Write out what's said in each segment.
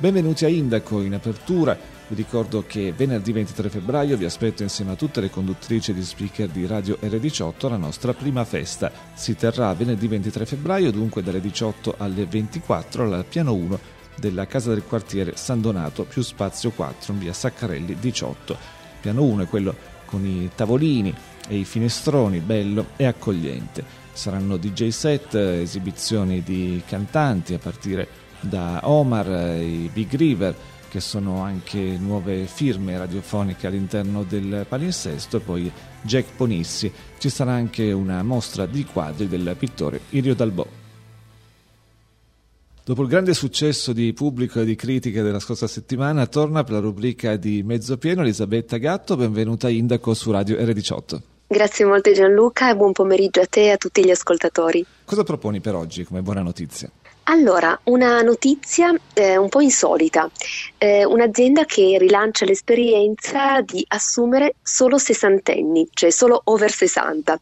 Benvenuti a Indaco in apertura. Vi ricordo che venerdì 23 febbraio vi aspetto insieme a tutte le conduttrici di speaker di Radio R18 alla nostra prima festa. Si terrà venerdì 23 febbraio, dunque dalle 18 alle 24 al piano 1 della Casa del Quartiere San Donato più Spazio 4 in via Saccarelli 18. Piano 1 è quello con i tavolini e i finestroni, bello e accogliente. Saranno DJ set, esibizioni di cantanti a partire da Omar, eh, i Big River, che sono anche nuove firme radiofoniche all'interno del palinsesto, e poi Jack Ponissi. Ci sarà anche una mostra di quadri del pittore Irio Dalbò. Dopo il grande successo di pubblico e di critica della scorsa settimana, torna per la rubrica di Mezzo Pieno Elisabetta Gatto, benvenuta Indaco su Radio R18. Grazie molte Gianluca e buon pomeriggio a te e a tutti gli ascoltatori. Cosa proponi per oggi come buona notizia? Allora, una notizia eh, un po' insolita, eh, un'azienda che rilancia l'esperienza di assumere solo sessantenni, cioè solo over 60.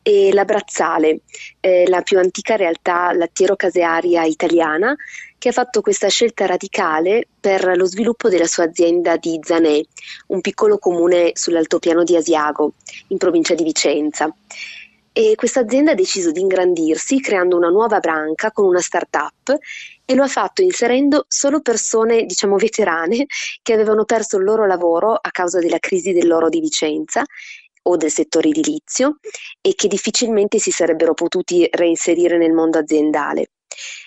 E la Brazzale, eh, la più antica realtà lattiero-casearia italiana, che ha fatto questa scelta radicale per lo sviluppo della sua azienda di Zanè, un piccolo comune sull'altopiano di Asiago, in provincia di Vicenza. E questa azienda ha deciso di ingrandirsi creando una nuova branca con una start-up e lo ha fatto inserendo solo persone, diciamo, veterane che avevano perso il loro lavoro a causa della crisi dell'oro di Vicenza o del settore edilizio e che difficilmente si sarebbero potuti reinserire nel mondo aziendale.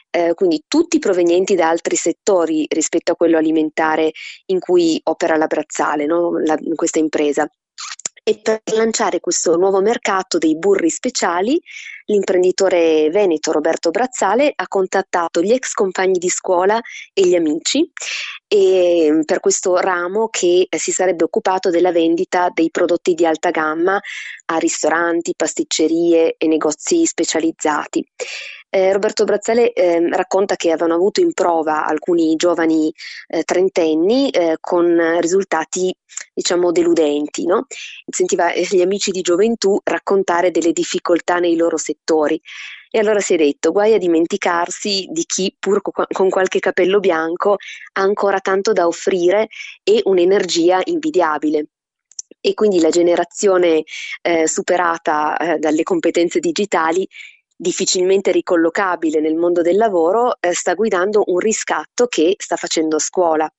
Eh, quindi tutti provenienti da altri settori rispetto a quello alimentare in cui opera la Brazzale, no? la, questa impresa. E per lanciare questo nuovo mercato dei burri speciali, l'imprenditore veneto Roberto Brazzale ha contattato gli ex compagni di scuola e gli amici e per questo ramo che si sarebbe occupato della vendita dei prodotti di alta gamma a ristoranti, pasticcerie e negozi specializzati. Eh, Roberto Brazzale eh, racconta che avevano avuto in prova alcuni giovani eh, trentenni eh, con risultati diciamo deludenti, no? sentiva gli amici di gioventù raccontare delle difficoltà nei loro settori e allora si è detto guai a dimenticarsi di chi pur con qualche capello bianco ha ancora tanto da offrire e un'energia invidiabile. e quindi la generazione eh, superata eh, dalle competenze digitali difficilmente ricollocabile nel mondo del lavoro, eh, sta guidando un riscatto che sta facendo scuola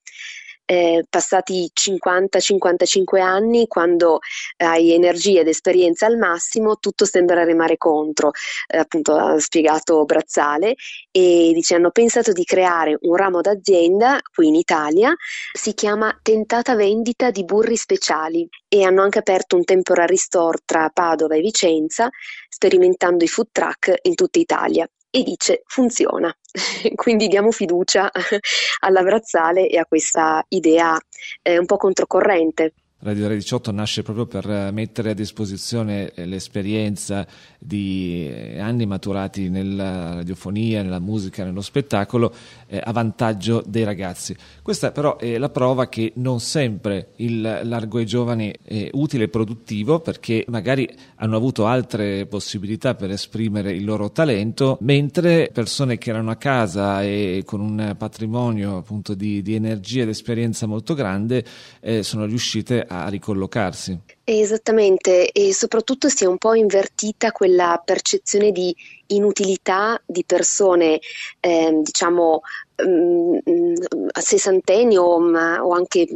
eh, passati 50-55 anni, quando hai energia ed esperienza al massimo, tutto sembra remare contro, eh, appunto ha spiegato Brazzale, e dice hanno pensato di creare un ramo d'azienda qui in Italia, si chiama Tentata Vendita di Burri Speciali e hanno anche aperto un temporary store tra Padova e Vicenza, sperimentando i food truck in tutta Italia e dice funziona. Quindi diamo fiducia alla Brazzale e a questa idea eh, un po' controcorrente. Radio Re 18 nasce proprio per mettere a disposizione eh, l'esperienza di eh, anni maturati nella radiofonia, nella musica, nello spettacolo eh, a vantaggio dei ragazzi. Questa però è la prova che non sempre il largo ai giovani è utile e produttivo perché magari hanno avuto altre possibilità per esprimere il loro talento, mentre persone che erano a casa e con un patrimonio appunto di, di energia ed esperienza molto grande eh, sono riuscite a a ricollocarsi. Esattamente, e soprattutto si è un po' invertita quella percezione di inutilità di persone, eh, diciamo, mm, a sessantenni o, o, anche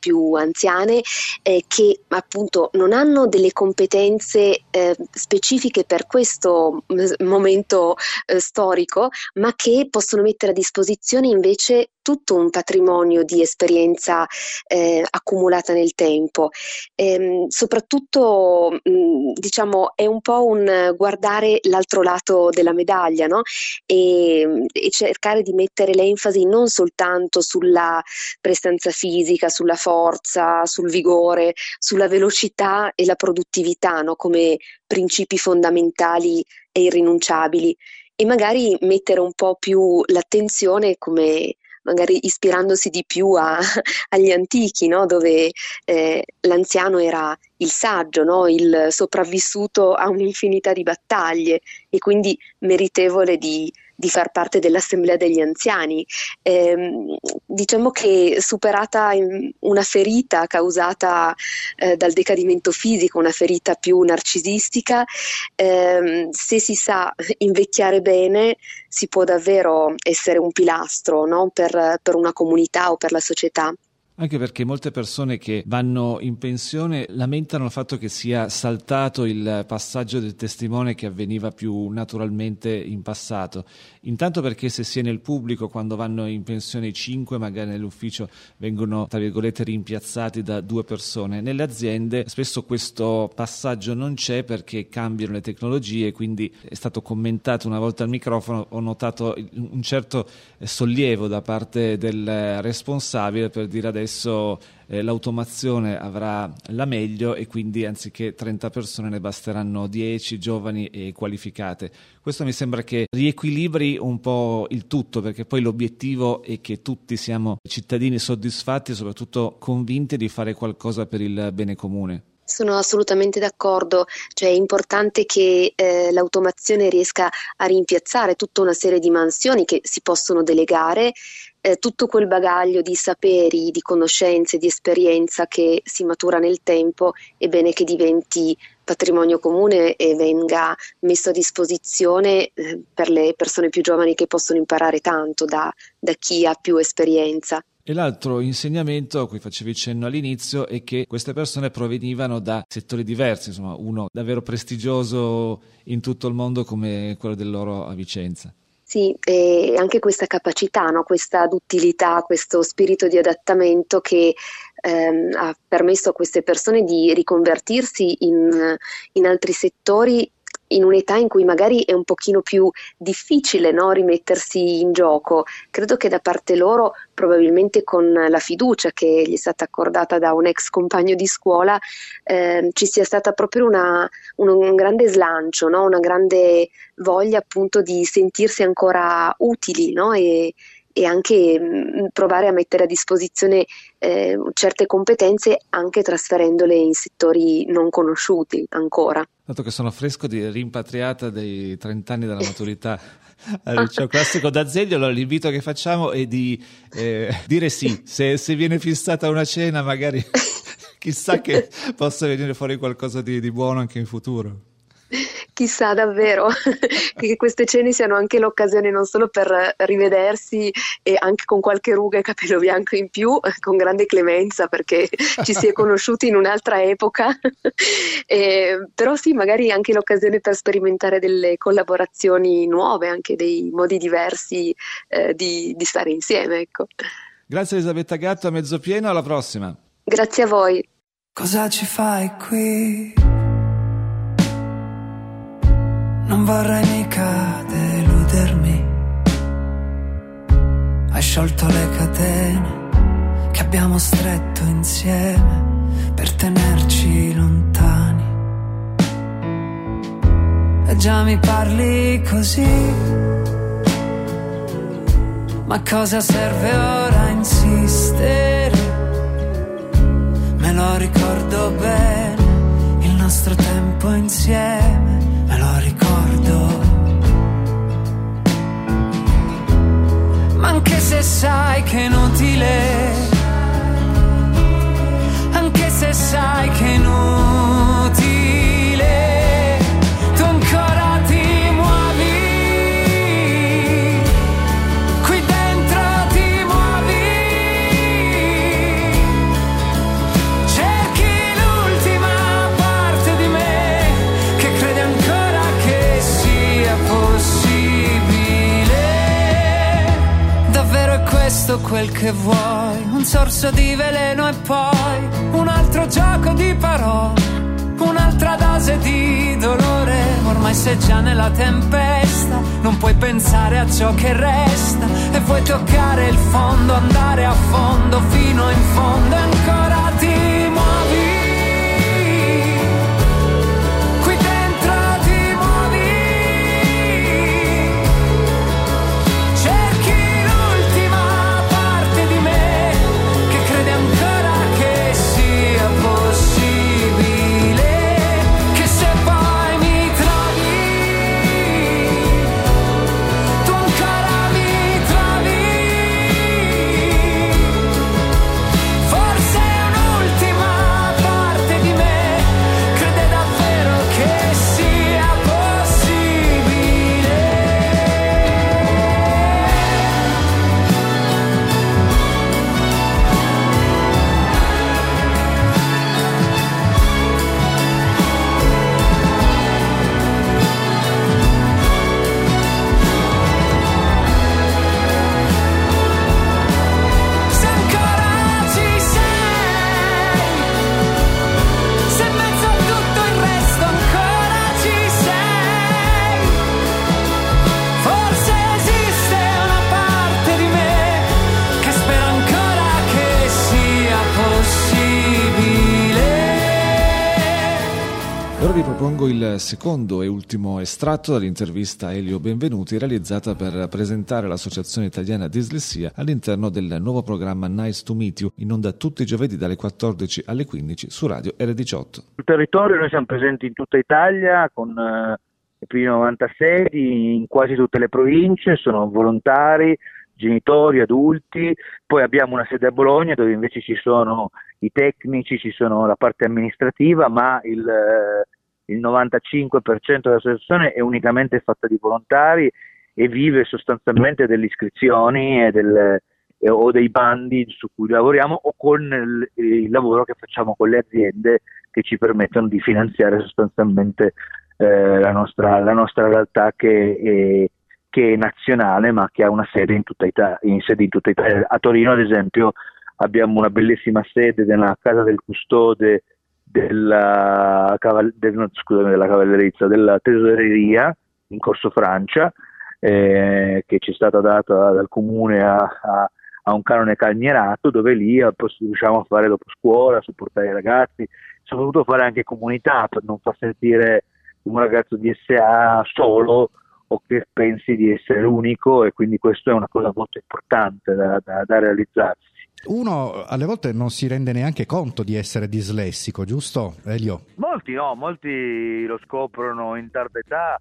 più anziane eh, che appunto non hanno delle competenze eh, specifiche per questo momento eh, storico, ma che possono mettere a disposizione invece tutto un patrimonio di esperienza eh, accumulata nel tempo. Ehm, soprattutto, mh, diciamo, è un po' un guardare l'altro lato della medaglia, no? E, e cercare di mettere l'enfasi non soltanto sulla prestanza fisica, sulla forza, sul vigore, sulla velocità e la produttività, no? Come principi fondamentali e irrinunciabili e magari mettere un po' più l'attenzione come magari ispirandosi di più a, agli antichi, no? dove eh, l'anziano era il saggio, no? il sopravvissuto a un'infinità di battaglie e quindi meritevole di, di far parte dell'assemblea degli anziani. Eh, diciamo che superata una ferita causata eh, dal decadimento fisico, una ferita più narcisistica, eh, se si sa invecchiare bene si può davvero essere un pilastro no? per, per una comunità o per la società. Anche perché molte persone che vanno in pensione lamentano il fatto che sia saltato il passaggio del testimone che avveniva più naturalmente in passato. Intanto perché se si è nel pubblico quando vanno in pensione cinque, magari nell'ufficio vengono tra virgolette rimpiazzati da due persone. Nelle aziende spesso questo passaggio non c'è perché cambiano le tecnologie, quindi è stato commentato una volta al microfono, ho notato un certo sollievo da parte del responsabile per dire adesso adesso eh, l'automazione avrà la meglio e quindi anziché 30 persone ne basteranno 10 giovani e qualificate. Questo mi sembra che riequilibri un po' il tutto perché poi l'obiettivo è che tutti siamo cittadini soddisfatti e soprattutto convinti di fare qualcosa per il bene comune. Sono assolutamente d'accordo, cioè è importante che eh, l'automazione riesca a rimpiazzare tutta una serie di mansioni che si possono delegare, eh, tutto quel bagaglio di saperi, di conoscenze, di esperienza che si matura nel tempo, è bene che diventi patrimonio comune e venga messo a disposizione eh, per le persone più giovani che possono imparare tanto da, da chi ha più esperienza. E l'altro insegnamento a cui facevi cenno all'inizio è che queste persone provenivano da settori diversi, insomma uno davvero prestigioso in tutto il mondo come quello del loro a Vicenza. Sì, e anche questa capacità, no? questa duttilità, questo spirito di adattamento che ehm, ha permesso a queste persone di riconvertirsi in, in altri settori in un'età in cui magari è un pochino più difficile no, rimettersi in gioco. Credo che da parte loro, probabilmente con la fiducia che gli è stata accordata da un ex compagno di scuola, eh, ci sia stata proprio una, un, un, grande slancio, no? una grande voglia appunto di sentirsi ancora utili no? e, e anche mh, provare a mettere a disposizione eh, certe competenze anche trasferendole in settori non conosciuti ancora. Dato che sono fresco di rimpatriata dei 30 anni della maturità al liceo classico d'Azeglio, allora l'invito che facciamo è di eh, dire sì, se, se viene fissata una cena magari Chissà che possa venire fuori qualcosa di, di buono anche in futuro. Chissà davvero che queste cene siano anche l'occasione non solo per rivedersi e anche con qualche ruga e capello bianco in più, con grande clemenza perché ci si è conosciuti in un'altra epoca, eh, però sì, magari anche l'occasione per sperimentare delle collaborazioni nuove, anche dei modi diversi eh, di, di, stare insieme. Ecco. Grazie Elisabetta Gatto, a mezzo pieno, alla prossima. Grazie a voi. Cosa ci fai qui? Non vorrei mica deludermi. Hai sciolto le catene che abbiamo stretto insieme per tenerci lontani. E già mi parli così. Ma cosa serve ora insistere? Me lo ricordo bene, il nostro tempo insieme anche se sai che è inutile, che vuoi? Un sorso di veleno e poi un altro gioco di parole, un'altra dose di dolore. Ormai sei già nella tempesta, non puoi pensare a ciò che resta e vuoi toccare il fondo, andare a fondo fino in fondo ancora il secondo e ultimo estratto dall'intervista Elio Benvenuti realizzata per presentare l'Associazione Italiana Dislessia all'interno del nuovo programma Nice to Meet You in onda tutti i giovedì dalle 14 alle 15 su Radio R18. Sul territorio noi siamo presenti in tutta Italia con eh, più di 90 sedi in quasi tutte le province, sono volontari, genitori, adulti, poi abbiamo una sede a Bologna dove invece ci sono i tecnici, ci sono la parte amministrativa, ma il, eh, il 95% dell'associazione è unicamente fatta di volontari e vive sostanzialmente delle iscrizioni e del, eh, o dei bandi su cui lavoriamo o con il, il lavoro che facciamo con le aziende che ci permettono di finanziare sostanzialmente eh, la, nostra, la nostra realtà che è, che è nazionale ma che ha una sede in tutta, Italia, in sede in tutta Italia. A Torino ad esempio abbiamo una bellissima sede nella casa del custode della, caval- del- scusami, della cavallerizza, della tesoreria in Corso Francia eh, che ci è stata data dal comune a, a- a un canone calmierato dove lì eh, riusciamo a fare dopo scuola, supportare i ragazzi, soprattutto fare anche comunità per non far sentire un ragazzo di SA solo o che pensi di essere l'unico e quindi questo è una cosa molto importante da, da- da realizzarsi. Uno alle volte non si rende neanche conto di essere dislessico, giusto Elio? Molti no, molti lo scoprono in tarda età,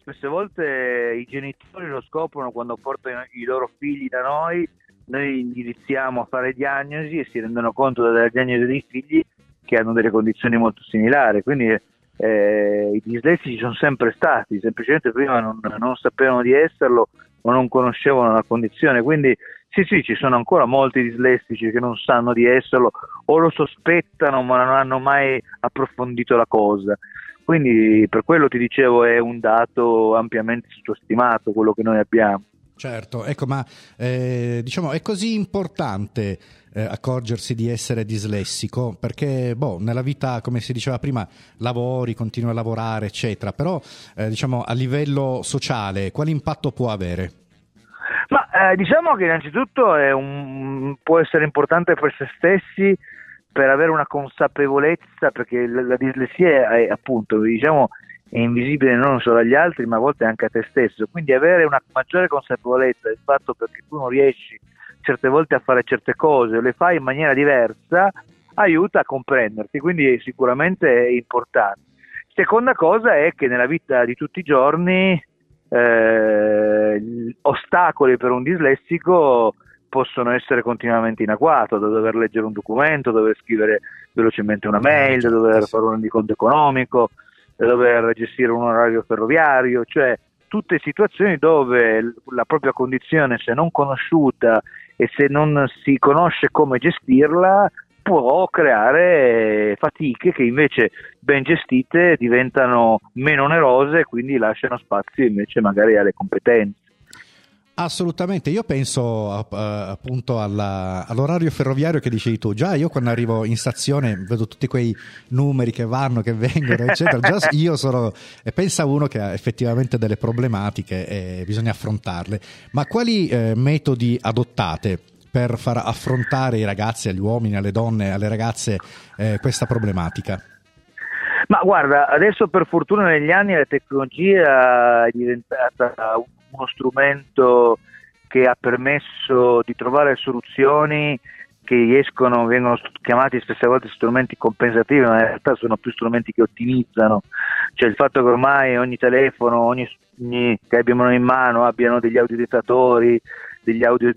spesse volte i genitori lo scoprono quando portano i loro figli da noi, noi iniziamo a fare diagnosi e si rendono conto della diagnosi dei figli che hanno delle condizioni molto similari, quindi eh, i dislessici sono sempre stati, semplicemente prima non, non sapevano di esserlo o non conoscevano la condizione, quindi sì sì ci sono ancora molti dislessici che non sanno di esserlo o lo sospettano ma non hanno mai approfondito la cosa. Quindi per quello ti dicevo è un dato ampiamente sottostimato quello che noi abbiamo. Certo, ecco, ma eh, diciamo è così importante eh, accorgersi di essere dislessico perché boh, nella vita, come si diceva prima, lavori, continui a lavorare, eccetera, però eh, diciamo a livello sociale quale impatto può avere? Eh, diciamo che innanzitutto un, può essere importante per se stessi per avere una consapevolezza, perché la, la dislessia è, è appunto, diciamo, è invisibile non solo agli altri, ma a volte anche a te stesso. Quindi avere una maggiore consapevolezza del fatto perché tu non riesci certe volte a fare certe cose o le fai in maniera diversa aiuta a comprenderti, quindi sicuramente è importante. Seconda cosa è che nella vita di tutti i giorni eh, ostacoli per un dislessico possono essere continuamente in agguato, da dover leggere un documento, dover scrivere velocemente una mail, da dover fare un rendiconto economico, da dover gestire un orario ferroviario, cioè tutte situazioni dove la propria condizione, se non conosciuta e se non si conosce come gestirla, può creare fatiche che invece ben gestite diventano meno onerose e quindi lasciano spazio invece magari alle competenze. Assolutamente, io penso appunto alla, all'orario ferroviario che dicevi tu, già io quando arrivo in stazione vedo tutti quei numeri che vanno, che vengono, eccetera, già io sono, e pensa uno che ha effettivamente delle problematiche e bisogna affrontarle, ma quali eh, metodi adottate per far affrontare ai ragazzi, agli uomini, alle donne, alle ragazze eh, questa problematica? Ma guarda, adesso per fortuna negli anni la tecnologia è diventata uno strumento che ha permesso di trovare soluzioni che escono, vengono chiamati spesse volte strumenti compensativi, ma in realtà sono più strumenti che ottimizzano. Cioè il fatto che ormai ogni telefono, ogni, ogni che abbiamo in mano abbiano degli audiodettatori, degli audio,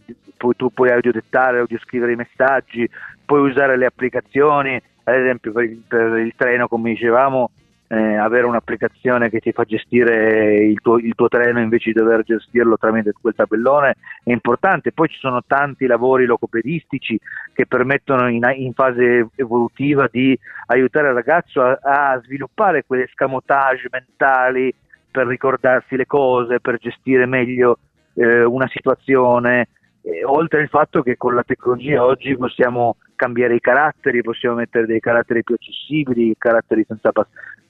tu puoi audiodettare, audioscrivere i messaggi, puoi usare le applicazioni, ad esempio per il, per il treno come dicevamo eh, avere un'applicazione che ti fa gestire il tuo, il tuo, treno invece di dover gestirlo tramite quel tabellone è importante. Poi ci sono tanti lavori logopedistici che permettono in, in fase evolutiva di aiutare il ragazzo a, a sviluppare quelle scamotage mentali per ricordarsi le cose, per gestire meglio eh, una situazione. Eh, oltre al fatto che con la tecnologia oggi possiamo cambiare i caratteri, possiamo mettere dei caratteri più accessibili, caratteri senza,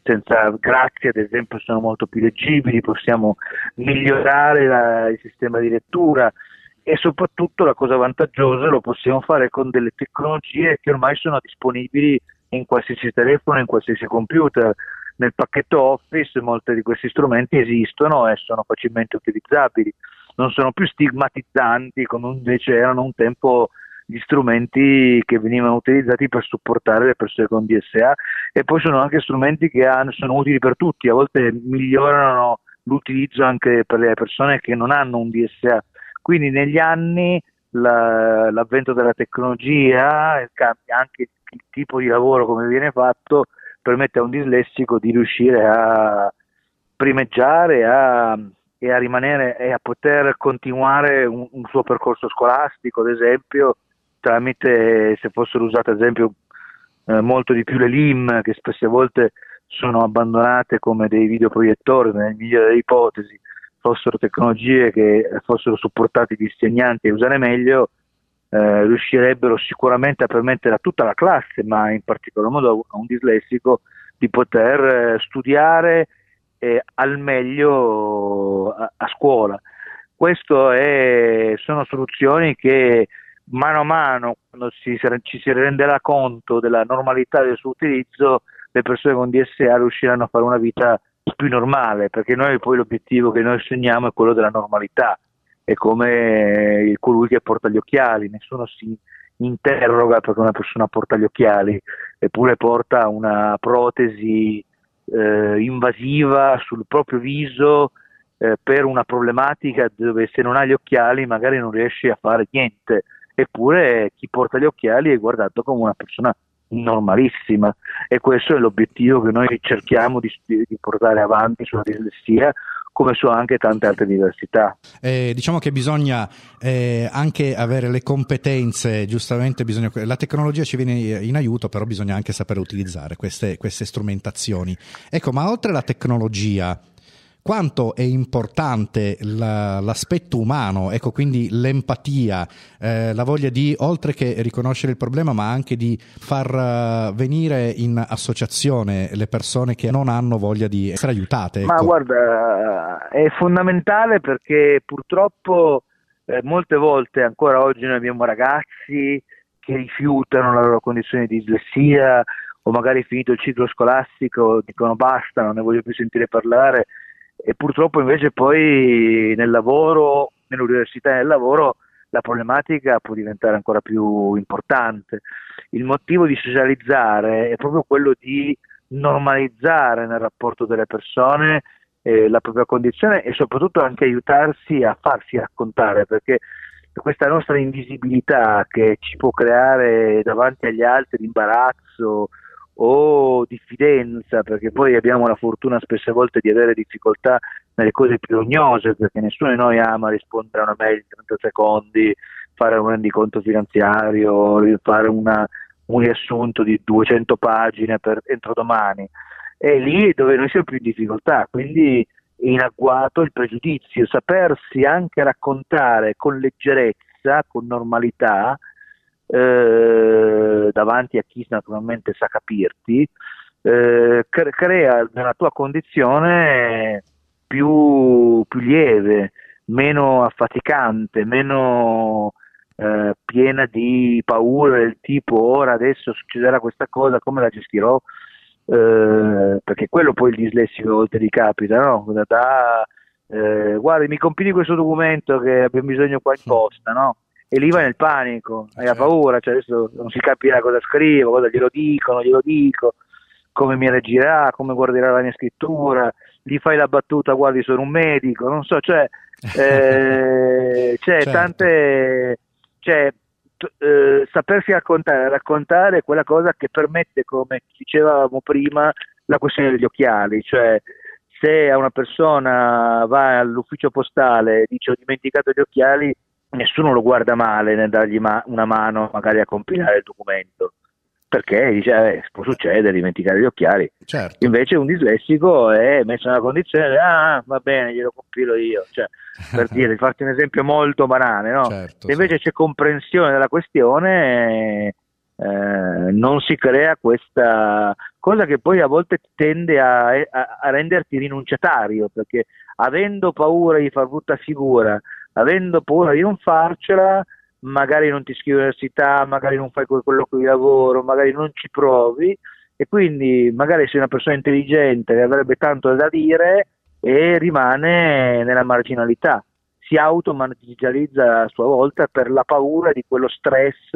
senza grazie ad esempio sono molto più leggibili, possiamo migliorare la, il sistema di lettura e soprattutto la cosa vantaggiosa lo possiamo fare con delle tecnologie che ormai sono disponibili in qualsiasi telefono, in qualsiasi computer. Nel pacchetto Office molti di questi strumenti esistono e sono facilmente utilizzabili, non sono più stigmatizzanti come invece erano un tempo gli strumenti che venivano utilizzati per supportare le persone con DSA e poi sono anche strumenti che hanno, sono utili per tutti, a volte migliorano l'utilizzo anche per le persone che non hanno un DSA. Quindi negli anni la, l'avvento della tecnologia e anche il tipo di lavoro come viene fatto permette a un dislessico di riuscire a primeggiare a, e a rimanere e a poter continuare un, un suo percorso scolastico, ad esempio, tramite, se fossero usate ad esempio eh, molto di più le LIM, che spesse volte sono abbandonate come dei videoproiettori, nel migliore delle ipotesi, fossero tecnologie che fossero supportate gli insegnanti a usare meglio, eh, riuscirebbero sicuramente a permettere a tutta la classe, ma in particolar modo a un dislessico, di poter eh, studiare eh, al meglio a, a scuola. Queste sono soluzioni che mano a mano, quando ci, ci si renderà conto della normalità del suo utilizzo, le persone con DSA riusciranno a fare una vita più normale, perché noi poi l'obiettivo che noi segniamo è quello della normalità, è come colui che porta gli occhiali, nessuno si interroga perché una persona porta gli occhiali, eppure porta una protesi eh, invasiva sul proprio viso eh, per una problematica dove se non hai gli occhiali magari non riesci a fare niente. Eppure chi porta gli occhiali è guardato come una persona normalissima. E questo è l'obiettivo che noi cerchiamo di, di portare avanti sulla dislessia come su anche tante altre diversità. Eh, diciamo che bisogna eh, anche avere le competenze, giustamente bisogna, la tecnologia ci viene in aiuto, però bisogna anche sapere utilizzare queste, queste strumentazioni. Ecco, ma oltre alla tecnologia, quanto è importante la, l'aspetto umano, ecco quindi l'empatia, eh, la voglia di, oltre che riconoscere il problema, ma anche di far uh, venire in associazione le persone che non hanno voglia di essere aiutate. Ecco. Ma guarda, è fondamentale perché purtroppo eh, molte volte ancora oggi noi abbiamo ragazzi che rifiutano la loro condizione di dislessia o magari finito il ciclo scolastico dicono basta, non ne voglio più sentire parlare e purtroppo invece poi nel lavoro, nell'università e nel lavoro la problematica può diventare ancora più importante. Il motivo di socializzare è proprio quello di normalizzare nel rapporto delle persone eh, la propria condizione e soprattutto anche aiutarsi a farsi raccontare perché questa nostra invisibilità che ci può creare davanti agli altri imbarazzo o diffidenza, perché poi abbiamo la fortuna spesse volte di avere difficoltà nelle cose più rognose, perché nessuno di noi ama rispondere a una mail in 30 secondi, fare un rendiconto finanziario, fare una, un riassunto di 200 pagine per, entro domani. È lì dove noi siamo più in difficoltà, quindi in agguato il pregiudizio, sapersi anche raccontare con leggerezza, con normalità, eh, davanti a chi naturalmente sa capirti, eh, crea nella tua condizione più, più lieve, meno affaticante, meno eh, piena di paure del tipo ora adesso succederà questa cosa, come la gestirò? Eh, perché quello poi il dislessico oltre ti capita, no? Da, eh, guarda, mi compili questo documento che abbiamo bisogno qua in posta, no? E lì vai nel panico, hai certo. paura, cioè adesso non si capirà cosa scrivo, cosa glielo dico, non glielo dico, come mi reagirà, come guarderà la mia scrittura, gli fai la battuta, guardi sono un medico, non so, cioè eh, c'è certo. tante, cioè, t- eh, sapersi raccontare, raccontare è quella cosa che permette, come dicevamo prima, la questione degli occhiali, cioè se a una persona va all'ufficio postale e dice ho dimenticato gli occhiali, nessuno lo guarda male nel dargli ma- una mano magari a compilare il documento perché dice eh, può succedere dimenticare gli occhiali certo. invece un dislessico è messo nella condizione di ah va bene glielo compilo io cioè, per dire farti un esempio molto banale no? certo, se invece sì. c'è comprensione della questione eh, non si crea questa cosa che poi a volte tende a, a, a renderti rinunciatario perché avendo paura di far brutta figura avendo paura di non farcela, magari non ti iscrivi all'università, magari non fai quel colloquio di lavoro, magari non ci provi e quindi magari sei una persona intelligente che avrebbe tanto da dire e rimane nella marginalità, si automarginalizza a sua volta per la paura di quello stress,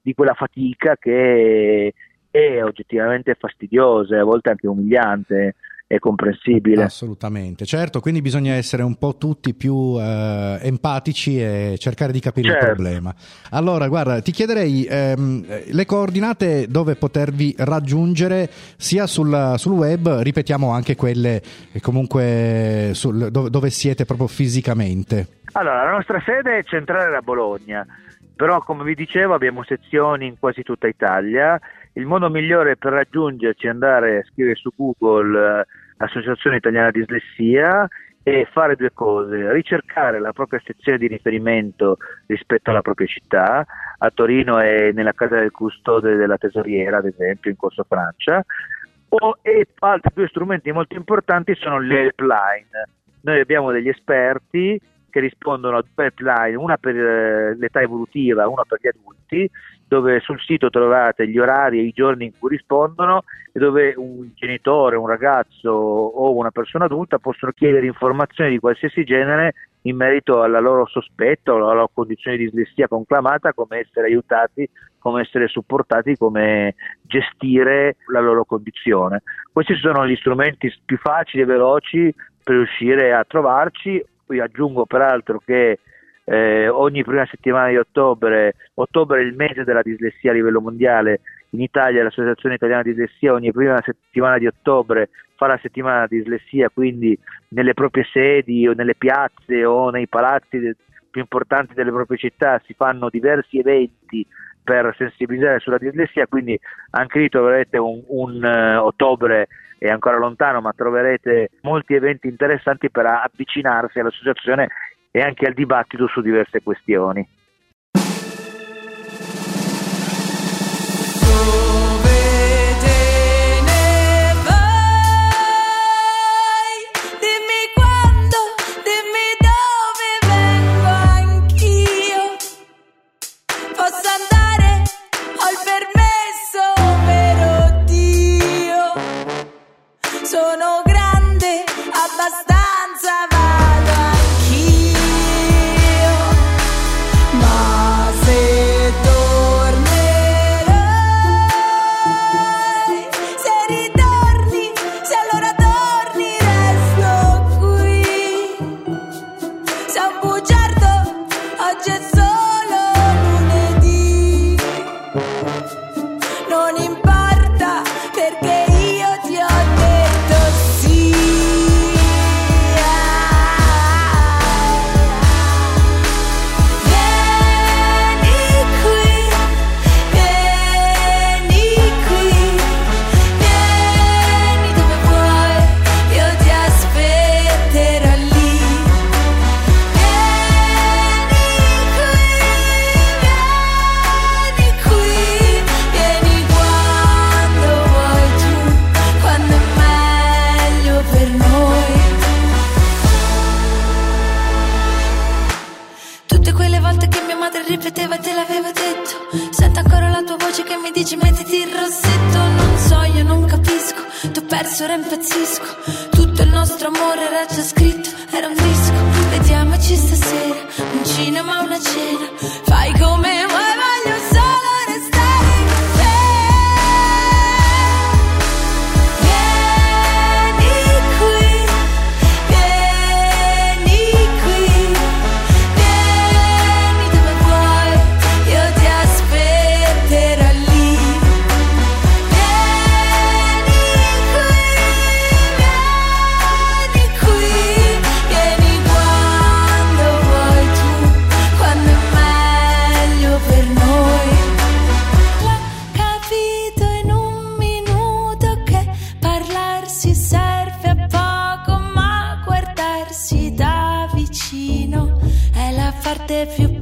di quella fatica che è oggettivamente fastidiosa e a volte anche umiliante è comprensibile. Assolutamente, certo, quindi bisogna essere un po' tutti più eh, empatici e cercare di capire certo. il problema. Allora, guarda, ti chiederei ehm, le coordinate dove potervi raggiungere sia sul, sul web, ripetiamo anche quelle comunque sul, dove, dove siete proprio fisicamente. Allora, la nostra sede è centrale a Bologna, però come vi dicevo abbiamo sezioni in quasi tutta Italia il modo migliore per raggiungerci è andare a scrivere su Google eh, Associazione Italiana Dislessia e fare due cose, ricercare la propria sezione di riferimento rispetto alla propria città, a Torino è nella casa del custode della tesoriera, ad esempio, in Corso Francia, o, e altri due strumenti molto importanti sono le helpline. Noi abbiamo degli esperti che rispondono a due helpline, una per eh, l'età evolutiva, una per gli adulti, dove sul sito trovate gli orari e i giorni in cui rispondono e dove un genitore, un ragazzo o una persona adulta possono chiedere informazioni di qualsiasi genere in merito alla loro sospetto, alla loro condizione di dislessia conclamata, come essere aiutati, come essere supportati, come gestire la loro condizione. Questi sono gli strumenti più facili e veloci per riuscire a trovarci. Poi aggiungo peraltro che eh, ogni prima settimana di ottobre, ottobre è il mese della dislessia a livello mondiale, in Italia l'Associazione Italiana di Dislessia ogni prima settimana di ottobre fa la settimana di dislessia, quindi nelle proprie sedi o nelle piazze o nei palazzi più importanti delle proprie città si fanno diversi eventi per sensibilizzare sulla dislessia, quindi anche lì troverete un, un uh, ottobre è ancora lontano, ma troverete molti eventi interessanti per avvicinarsi all'associazione e anche al dibattito su diverse questioni. if you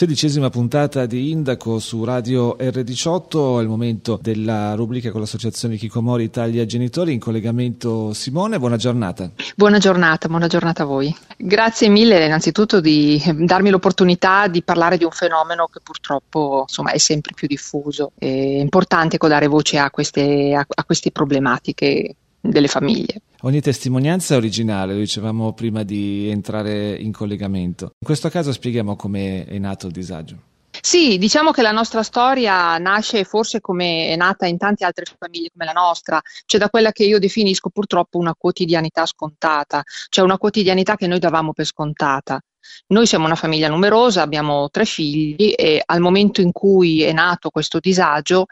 Sedicesima puntata di Indaco su Radio R18, è il momento della rubrica con l'associazione Kikomori Italia Genitori, in collegamento Simone, buona giornata. Buona giornata, buona giornata a voi. Grazie mille innanzitutto di darmi l'opportunità di parlare di un fenomeno che purtroppo insomma, è sempre più diffuso. È importante dare voce a queste, a, a queste problematiche delle famiglie. Ogni testimonianza è originale, lo dicevamo prima di entrare in collegamento. In questo caso spieghiamo come è nato il disagio. Sì, diciamo che la nostra storia nasce forse come è nata in tante altre famiglie come la nostra, cioè da quella che io definisco purtroppo una quotidianità scontata, cioè una quotidianità che noi davamo per scontata. Noi siamo una famiglia numerosa, abbiamo tre figli e al momento in cui è nato questo disagio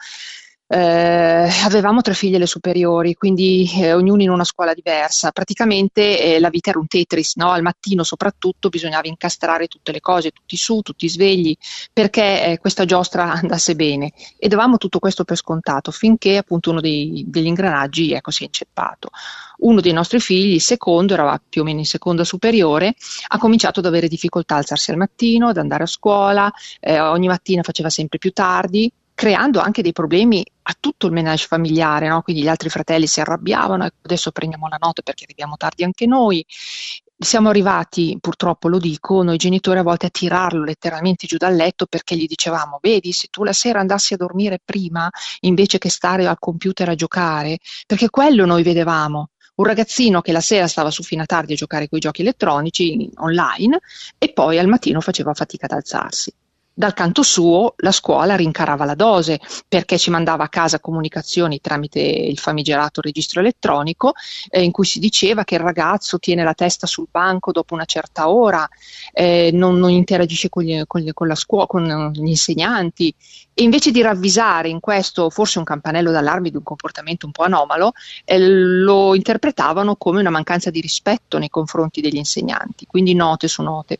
eh, avevamo tre figlie alle superiori, quindi eh, ognuno in una scuola diversa. Praticamente eh, la vita era un Tetris, no? al mattino soprattutto bisognava incastrare tutte le cose, tutti su, tutti svegli, perché eh, questa giostra andasse bene. E davamo tutto questo per scontato finché appunto uno dei, degli ingranaggi ecco, si è inceppato. Uno dei nostri figli, il secondo, era più o meno in seconda superiore, ha cominciato ad avere difficoltà a alzarsi al mattino, ad andare a scuola, eh, ogni mattina faceva sempre più tardi creando anche dei problemi a tutto il menage familiare, no? quindi gli altri fratelli si arrabbiavano, adesso prendiamo la nota perché arriviamo tardi anche noi. Siamo arrivati, purtroppo lo dico, noi genitori a volte a tirarlo letteralmente giù dal letto perché gli dicevamo, vedi, se tu la sera andassi a dormire prima invece che stare al computer a giocare, perché quello noi vedevamo, un ragazzino che la sera stava su fino a tardi a giocare con i giochi elettronici online e poi al mattino faceva fatica ad alzarsi. Dal canto suo la scuola rincarava la dose perché ci mandava a casa comunicazioni tramite il famigerato registro elettronico eh, in cui si diceva che il ragazzo tiene la testa sul banco dopo una certa ora, eh, non, non, interagisce con, gli, con, gli, con la scuola, con gli insegnanti e invece di ravvisare in questo forse un campanello d'allarme di un comportamento un po' anomalo, eh, lo interpretavano come una mancanza di rispetto nei confronti degli insegnanti, quindi note su note.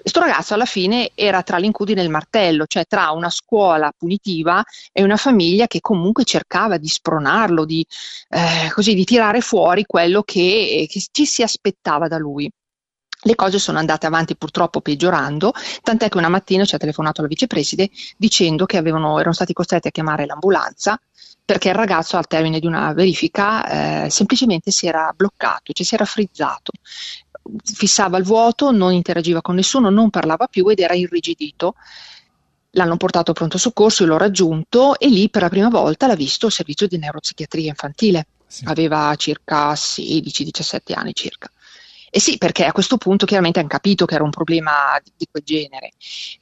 Questo ragazzo alla fine era tra l'incudine e il martello, cioè tra una scuola punitiva e una famiglia che comunque cercava di spronarlo, di, eh, così, di tirare fuori quello che, che ci si aspettava da lui. Le cose sono andate avanti purtroppo peggiorando, tant'è che una mattina ci ha telefonato la vicepreside dicendo che avevano, erano stati costretti a chiamare l'ambulanza perché il ragazzo al termine di una verifica eh, semplicemente si era bloccato, cioè si era frizzato fissava il vuoto, non interagiva con nessuno, non parlava più ed era irrigidito. L'hanno portato a pronto soccorso, io l'ho raggiunto e lì per la prima volta l'ha visto il servizio di neuropsichiatria infantile. Sì. Aveva circa 16-17 anni circa. E sì, perché a questo punto chiaramente hanno capito che era un problema di, di quel genere.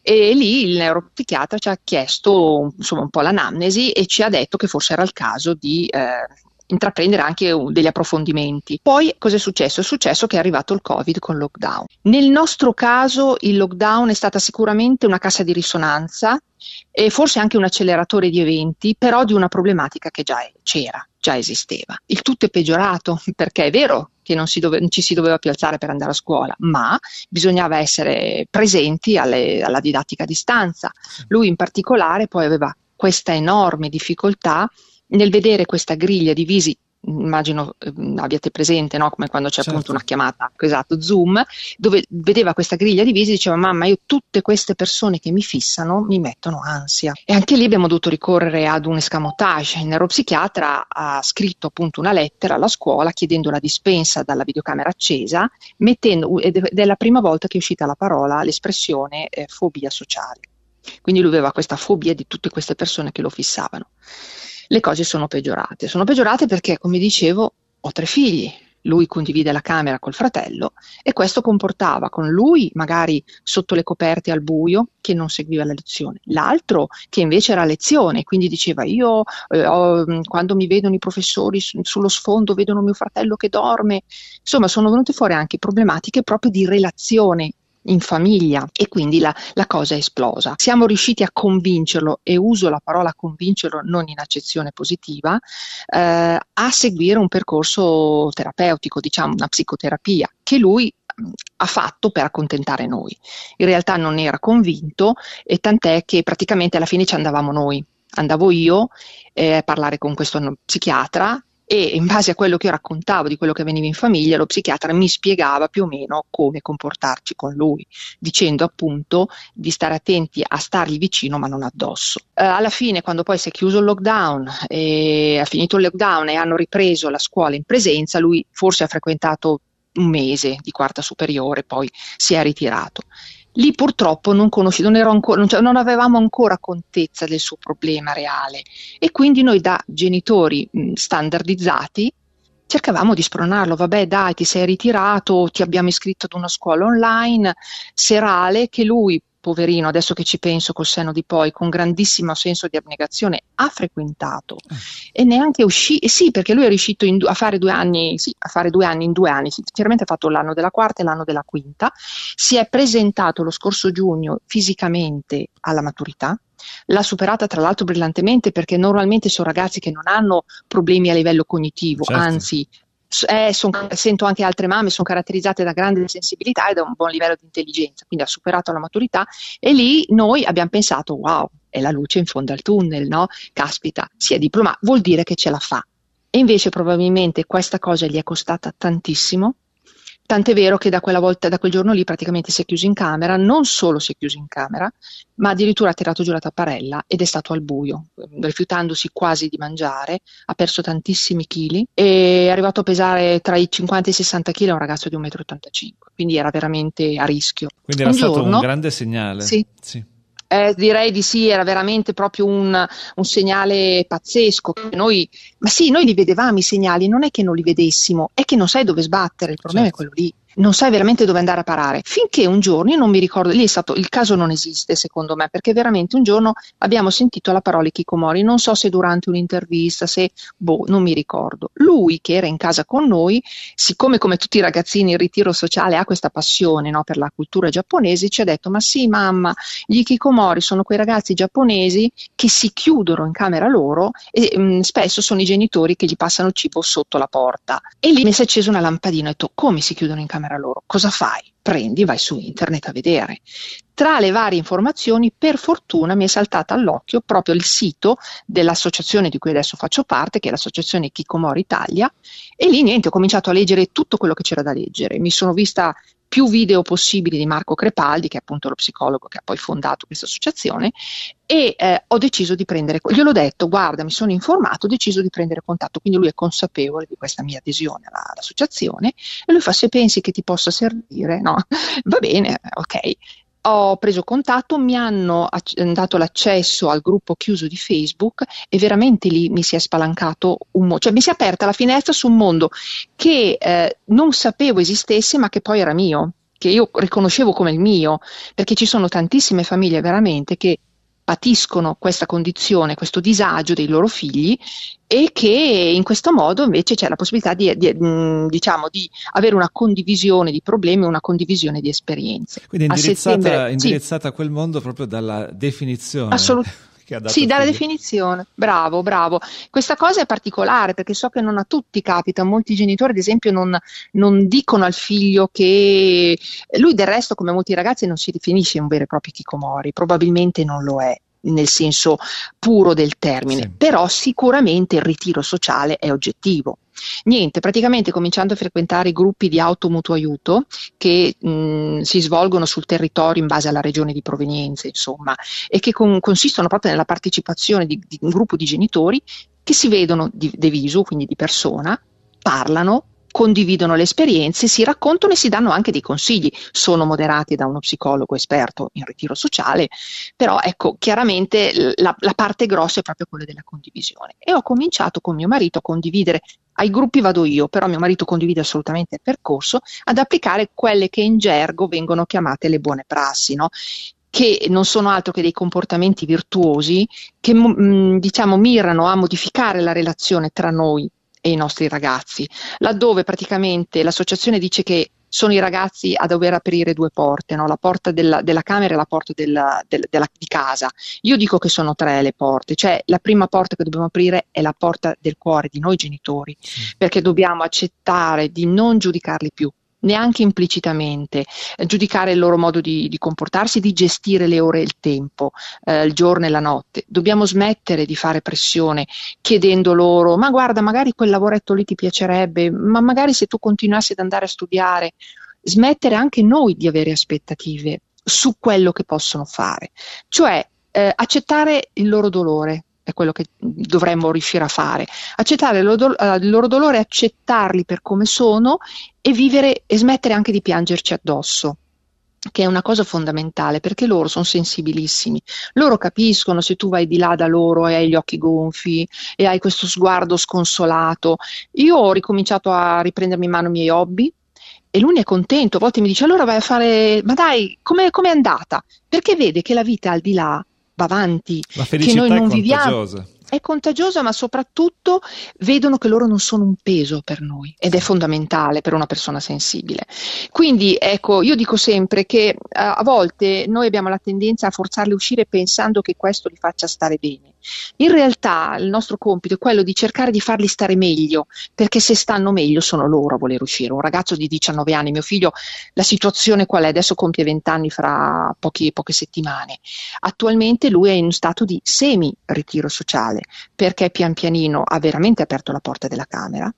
E lì il neuropsichiatra ci ha chiesto insomma, un po' l'anamnesi e ci ha detto che forse era il caso di eh, intraprendere anche degli approfondimenti. Poi cosa è successo? È successo che è arrivato il Covid con il lockdown. Nel nostro caso il lockdown è stata sicuramente una cassa di risonanza e forse anche un acceleratore di eventi, però di una problematica che già c'era, già esisteva. Il tutto è peggiorato perché è vero che non, si dove, non ci si doveva più alzare per andare a scuola, ma bisognava essere presenti alle, alla didattica a distanza. Lui in particolare poi aveva questa enorme difficoltà nel vedere questa griglia divisi immagino eh, abbiate presente, no? come quando c'è certo. appunto una chiamata, esatto, Zoom, dove vedeva questa griglia divisa e diceva mamma io tutte queste persone che mi fissano mi mettono ansia. E anche lì abbiamo dovuto ricorrere ad un escamotage. Il neuropsichiatra ha scritto appunto una lettera alla scuola chiedendo la dispensa dalla videocamera accesa, mettendo, ed è la prima volta che è uscita la parola, l'espressione eh, fobia sociale. Quindi lui aveva questa fobia di tutte queste persone che lo fissavano le cose sono peggiorate. Sono peggiorate perché, come dicevo, ho tre figli. Lui condivide la camera col fratello e questo comportava con lui magari sotto le coperte al buio che non seguiva la lezione, l'altro che invece era a lezione, quindi diceva io eh, ho, quando mi vedono i professori su, sullo sfondo vedono mio fratello che dorme, insomma sono venute fuori anche problematiche proprio di relazione in famiglia e quindi la, la, cosa è esplosa. Siamo riusciti a convincerlo, e uso la parola convincerlo non in accezione positiva, eh, a seguire un percorso terapeutico, diciamo una psicoterapia, che lui ha fatto per accontentare noi. In realtà non era convinto e tant'è che praticamente alla fine ci andavamo noi. Andavo io eh, a parlare con questo psichiatra e in base a quello che io raccontavo di quello che avveniva in famiglia, lo psichiatra mi spiegava più o meno come comportarci con lui, dicendo appunto di stare attenti a stargli vicino ma non addosso. Eh, alla fine, quando poi si è chiuso il lockdown, e ha finito il lockdown e hanno ripreso la scuola in presenza, lui forse ha frequentato un mese di quarta superiore, poi si è ritirato. Lì purtroppo non, conosci, non, ancora, non, cioè, non, avevamo ancora contezza del suo problema reale. E quindi noi da genitori mh, standardizzati cercavamo di spronarlo, vabbè dai ti sei ritirato, ti abbiamo iscritto ad una scuola online serale che lui poverino, adesso che ci penso col senno di poi, con grandissimo senso di abnegazione, ha frequentato eh. e neanche uscì, eh sì, perché lui è riuscito in, a, fare due anni, sì, a fare due anni in due anni, chiaramente ha fatto l'anno della quarta e l'anno della quinta, si è presentato lo scorso giugno fisicamente alla maturità, l'ha superata tra l'altro brillantemente perché normalmente sono ragazzi che non hanno problemi a livello cognitivo, certo. anzi eh, son, sento anche altre mamme, sono caratterizzate da grande sensibilità e da un buon livello di intelligenza, quindi ha superato la maturità e lì noi abbiamo pensato wow, è la luce in fondo al tunnel, no? Caspita, si è diplomato, vuol dire che ce la fa. E invece probabilmente questa cosa gli è costata tantissimo, Tant'è vero che da quella volta, da quel giorno lì praticamente si è chiuso in camera, non solo si è chiuso in camera, ma addirittura ha tirato giù la tapparella ed è stato al buio, rifiutandosi quasi di mangiare, ha perso tantissimi chili e è arrivato a pesare tra i 50 e i 60 kg a un ragazzo di 1,85 m, quindi era veramente a rischio. Quindi era un stato giorno, un grande segnale. Sì. sì. Eh, direi di sì, era veramente proprio un, un, segnale pazzesco. Noi, ma sì, noi li vedevamo i segnali, non è che non li vedessimo, è che non sai dove sbattere, il problema certo. è quello lì non sai veramente dove andare a parare. Finché un giorno, io non mi ricordo, lì è stato, il caso non esiste secondo me, perché veramente un giorno abbiamo sentito la parola Kikomori, non so se durante un'intervista, se, boh, non mi ricordo. Lui che era in casa con noi, siccome come tutti i ragazzini il ritiro sociale ha questa passione no, per la cultura giapponese, ci ha detto, ma sì mamma, gli Kikomori sono quei ragazzi giapponesi che si chiudono in camera loro e mh, mm, spesso sono i genitori che gli passano il cibo sotto la porta. E lì mi si è accesa una lampadina e ho detto, come si chiudono in camera? Camera loro. Cosa fai? Prendi, vai su internet a vedere. Tra le varie informazioni, per fortuna mi è saltata all'occhio proprio il sito dell'associazione di cui adesso faccio parte, che è l'associazione Kikomori Italia, e lì niente, ho cominciato a leggere tutto quello che c'era da leggere. Mi sono vista più video possibili di Marco Crepaldi, che è appunto lo psicologo che ha poi fondato questa associazione, e eh, ho deciso di prendere, gliel'ho detto, guarda, mi sono informato, ho deciso di prendere contatto, quindi lui è consapevole di questa mia adesione alla, all'associazione e lui fa se pensi che ti possa servire, no, va bene, ok. Ho preso contatto, mi hanno dato l'accesso al gruppo chiuso di Facebook e veramente lì mi si è spalancato un mondo, cioè mi si è aperta la finestra su un mondo che eh, non sapevo esistesse ma che poi era mio che io riconoscevo come il mio, perché ci sono tantissime famiglie veramente che patiscono questa condizione, questo disagio dei loro figli e che in questo modo invece c'è la possibilità di, di, diciamo, di avere una condivisione di problemi, una condivisione di esperienze. Quindi indirizzata, a, indirizzata sì. a quel mondo proprio dalla definizione. Assolutamente. Sì, dalla definizione, bravo, bravo. Questa cosa è particolare perché so che non a tutti capita, molti genitori ad esempio non, non, dicono al figlio che lui del resto come molti ragazzi non si definisce un vero e proprio Kikomori, probabilmente non lo è nel senso puro del termine, sì. però sicuramente il ritiro sociale è oggettivo. Niente, praticamente cominciando a frequentare i gruppi di automutuo aiuto che mh, si svolgono sul territorio in base alla regione di provenienza, insomma, e che con, consistono proprio nella partecipazione di, di, un gruppo di genitori che si vedono di, de viso, quindi di persona, parlano, condividono le esperienze, si raccontano e si danno anche dei consigli. Sono moderati da uno psicologo esperto in ritiro sociale, però ecco, chiaramente la, la parte grossa è proprio quella della condivisione. E ho cominciato con mio marito a condividere ai gruppi vado io, però mio marito condivide assolutamente il percorso, ad applicare quelle che in gergo vengono chiamate le buone prassi, no? che non sono altro che dei comportamenti virtuosi che mh, diciamo mirano a modificare la relazione tra noi e i nostri ragazzi, laddove praticamente l'associazione dice che sono i ragazzi a dover aprire due porte, no? la porta della, della, camera e la porta della, della, di casa. Io dico che sono tre le porte, cioè la prima porta che dobbiamo aprire è la porta del cuore di noi genitori, sì. perché dobbiamo accettare di non giudicarli più, neanche implicitamente, eh, giudicare il loro modo di, di, comportarsi, di gestire le ore e il tempo, eh, il giorno e la notte. Dobbiamo smettere di fare pressione chiedendo loro, ma guarda, magari quel lavoretto lì ti piacerebbe, ma magari se tu continuassi ad andare a studiare, smettere anche noi di avere aspettative su quello che possono fare, cioè eh, accettare il loro dolore, è quello che dovremmo riuscire a fare. Accettare il loro, uh, il loro dolore, accettarli per come sono e vivere e smettere anche di piangerci addosso che è una cosa fondamentale perché loro sono sensibilissimi, loro capiscono se tu vai di là da loro e hai gli occhi gonfi e hai questo sguardo sconsolato. Io ho ricominciato a riprendermi in mano i miei hobby e lui è contento, a volte mi dice allora vai a fare, ma dai, come è andata? Perché vede che la vita al di là va avanti, che noi non viviamo. è contagiosa, ma soprattutto vedono che loro non sono un peso per noi ed è fondamentale per una persona sensibile. Quindi, ecco, io dico sempre che uh, a volte noi abbiamo la tendenza a forzarli a uscire pensando che questo li faccia stare bene. In realtà il nostro compito è quello di cercare di farli stare meglio, perché se stanno meglio sono loro a voler uscire. Un ragazzo di 19 anni, mio figlio, la situazione qual è? Adesso compie 20 anni fra pochi, poche settimane. Attualmente lui è in stato di semi-ritiro sociale, perché pian pianino ha veramente aperto la porta della camera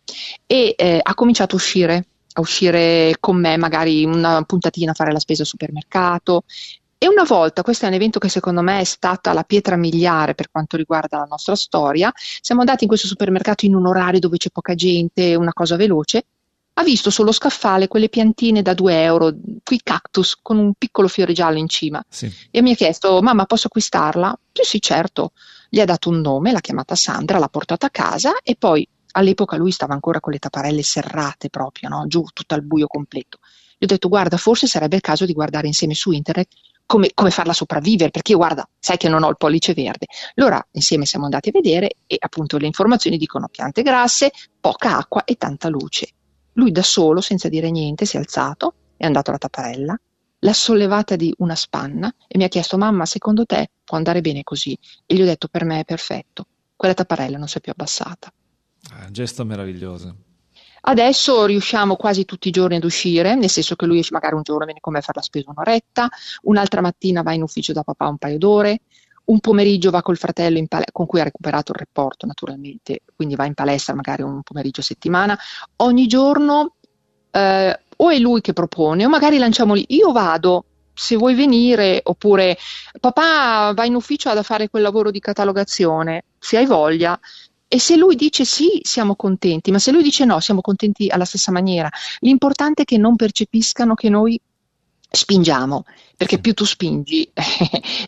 e eh, ha cominciato a uscire a uscire con me magari una puntatina a fare la spesa al supermercato e una volta, questo è un evento che secondo me è stata la pietra miliare per quanto riguarda la nostra storia, siamo andati in questo supermercato in un orario dove c'è poca gente, una cosa veloce, ha visto sullo scaffale quelle piantine da 2 euro, quei cactus con un piccolo fiore giallo in cima. Sì. E mi ha chiesto, mamma posso acquistarla? Sì, sì, certo. Gli ha dato un nome, l'ha chiamata Sandra, l'ha portata a casa e poi all'epoca lui stava ancora con le tapparelle serrate proprio, no? giù tutto al buio completo. Gli ho detto, guarda, forse sarebbe il caso di guardare insieme su internet come, come, farla sopravvivere, perché io guarda, sai che non ho il pollice verde. Allora insieme siamo andati a vedere e appunto le informazioni dicono piante grasse, poca acqua e tanta luce. Lui da solo, senza dire niente, si è alzato, è andato alla tapparella, l'ha sollevata di una spanna e mi ha chiesto mamma, secondo te può andare bene così? E gli ho detto per me è perfetto. Quella tapparella non si è più abbassata. Ah, gesto meraviglioso. Adesso riusciamo quasi tutti i giorni ad uscire, nel senso che lui esce magari un giorno, viene con me a fare la spesa un'oretta, un'altra mattina va in ufficio da papà un paio d'ore, un pomeriggio va col fratello pal- con cui ha recuperato il rapporto naturalmente, quindi va in palestra magari un pomeriggio a settimana. Ogni giorno eh, o è lui che propone o magari lanciamo lì, io vado, se vuoi venire, oppure papà va in ufficio ad fare quel lavoro di catalogazione, se hai voglia, e se lui dice sì, siamo contenti, ma se lui dice no, siamo contenti alla stessa maniera. L'importante è che non percepiscano che noi spingiamo, perché più tu spingi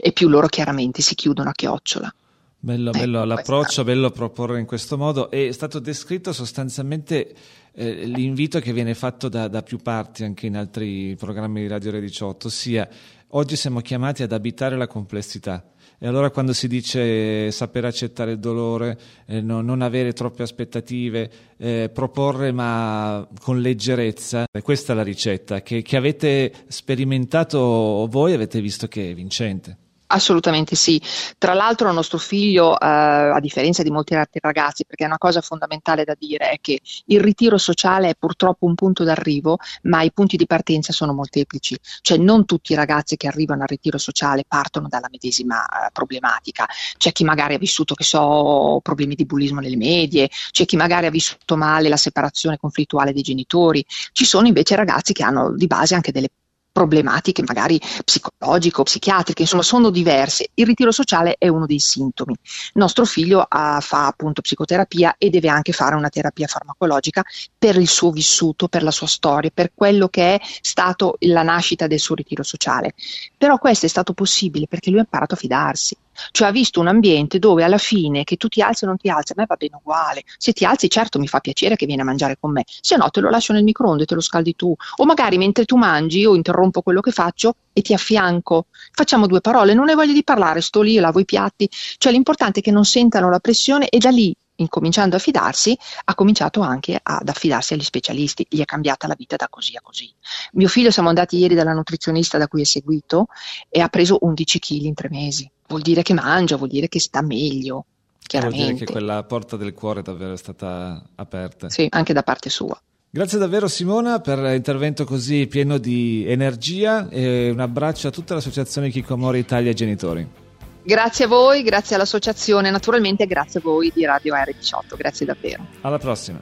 e più loro chiaramente si chiudono a chiocciola. Bello, ecco, bello l'approccio, bello proporre in questo modo. È stato descritto sostanzialmente eh, l'invito che viene fatto da, da, più parti anche in altri programmi di Radio Re 18, ossia oggi siamo chiamati ad abitare la complessità. E allora quando si dice saper accettare il dolore, eh, no, non avere troppe aspettative, eh, proporre ma con leggerezza, questa è la ricetta che, che avete sperimentato voi, avete visto che è vincente. Assolutamente sì. Tra l'altro nostro figlio, eh, a differenza di molti altri ragazzi, perché è una cosa fondamentale da dire, è che il ritiro sociale è purtroppo un punto d'arrivo, ma i punti di partenza sono molteplici. Cioè non tutti i ragazzi che arrivano al ritiro sociale partono dalla medesima eh, problematica. C'è chi magari ha vissuto, che so, problemi di bullismo nelle medie, c'è chi magari ha vissuto male la separazione conflittuale dei genitori. Ci sono invece ragazzi che hanno di base anche delle problematiche magari psicologiche o psichiatriche, insomma sono diverse. Il ritiro sociale è uno dei sintomi. Nostro figlio ha, fa appunto psicoterapia e deve anche fare una terapia farmacologica per il suo vissuto, per la sua storia, per quello che è stato la nascita del suo ritiro sociale. Però questo è stato possibile perché lui ha imparato a fidarsi. Cioè ha visto un ambiente dove alla fine che tu ti alzi o non ti alzi, a me va bene uguale. Se ti alzi certo mi fa piacere che vieni a mangiare con me, se no te lo lascio nel microonde te lo scaldi tu. O magari mentre tu mangi io interrompo quello che faccio e ti affianco. Facciamo due parole, non hai voglia di parlare, sto lì, lavo i piatti. Cioè l'importante è che non sentano la pressione e da lì incominciando a fidarsi, ha cominciato anche ad affidarsi agli specialisti, gli è cambiata la vita da così a così. Mio figlio siamo andati ieri dalla nutrizionista da cui è seguito e ha preso 11 kg in tre mesi vuol dire che mangia, vuol dire che sta meglio. Chiaramente. Vuol dire che quella porta del cuore davvero è stata aperta. Sì, anche da parte sua. Grazie davvero Simona per l'intervento così pieno di energia e un abbraccio a tutta l'associazione Kikomori Italia Genitori. Grazie a voi, grazie all'associazione, naturalmente grazie a voi di Radio R18, grazie davvero. Alla prossima.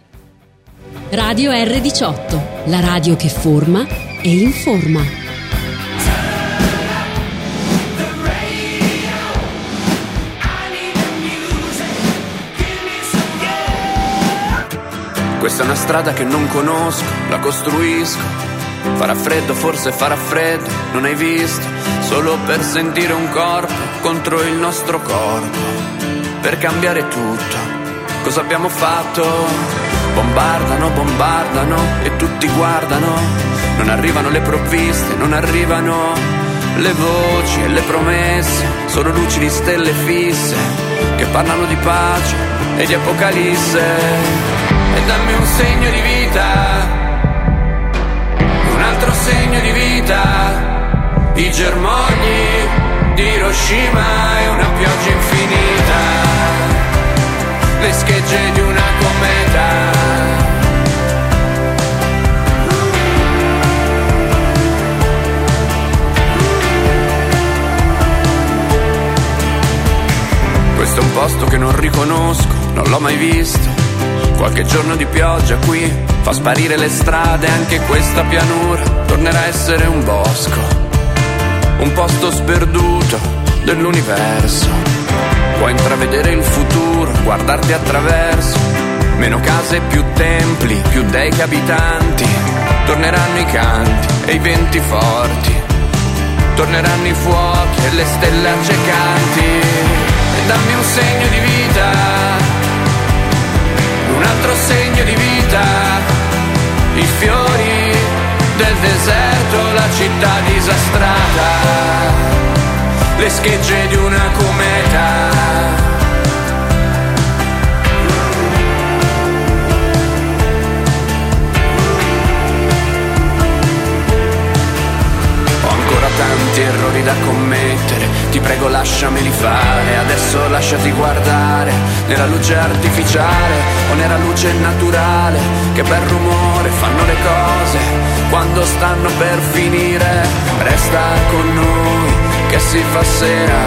Radio R18, la radio che forma e informa. Questa è una strada che non conosco, la costruisco. Farà freddo, forse farà freddo, non hai visto? Solo per sentire un corpo contro il nostro corpo. Per cambiare tutto, cosa abbiamo fatto? Bombardano, bombardano e tutti guardano. Non arrivano le provviste, non arrivano le voci e le promesse, sono luci di stelle fisse che parlano di pace e di apocalisse. E dammi un segno di vita, segno di vita, i germogli di Hiroshima e una pioggia infinita, le schegge di una cometa. Questo è un posto che non riconosco, non l'ho mai visto. Qualche giorno di pioggia qui fa sparire le strade, anche questa pianura tornerà a essere un bosco. Un posto sperduto dell'universo. Puoi intravedere il futuro, guardarti attraverso. Meno case, più templi, più dei che abitanti. Torneranno i canti e i venti forti. Torneranno i fuochi e le stelle accecanti dammi un segno di vita, un altro segno di vita, i fiori del deserto, la città disastrata, le schegge di una cometa. tanti errori da commettere, ti prego lasciameli fare, adesso lasciati guardare, nella luce artificiale o nella luce naturale, che bel rumore fanno le cose quando stanno per finire, resta con noi, che si fa sera,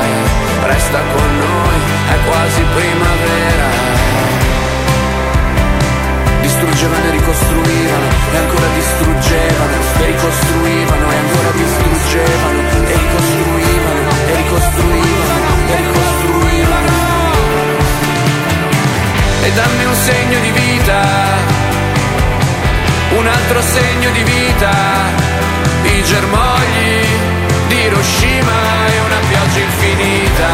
resta con noi, è quasi primavera. Distruggevano e ricostruivano e ancora distruggevano e ricostruivano e ancora distruggevano e ricostruivano e ricostruivano e dammi un segno di vita. Un altro segno di vita. I germogli di Hiroshima e una pioggia infinita.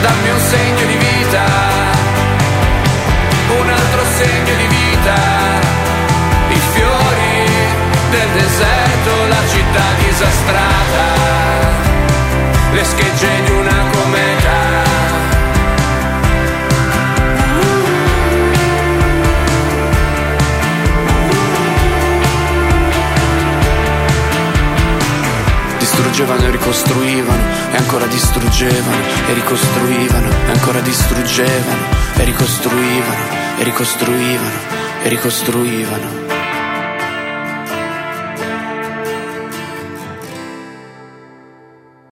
Dammi un segno di vita. Un altro segno di vita, i fiori del deserto, la città disastrata, le schegge di distruggevano e ricostruivano e ancora distruggevano e ricostruivano e ancora distruggevano e ricostruivano e ricostruivano e ricostruivano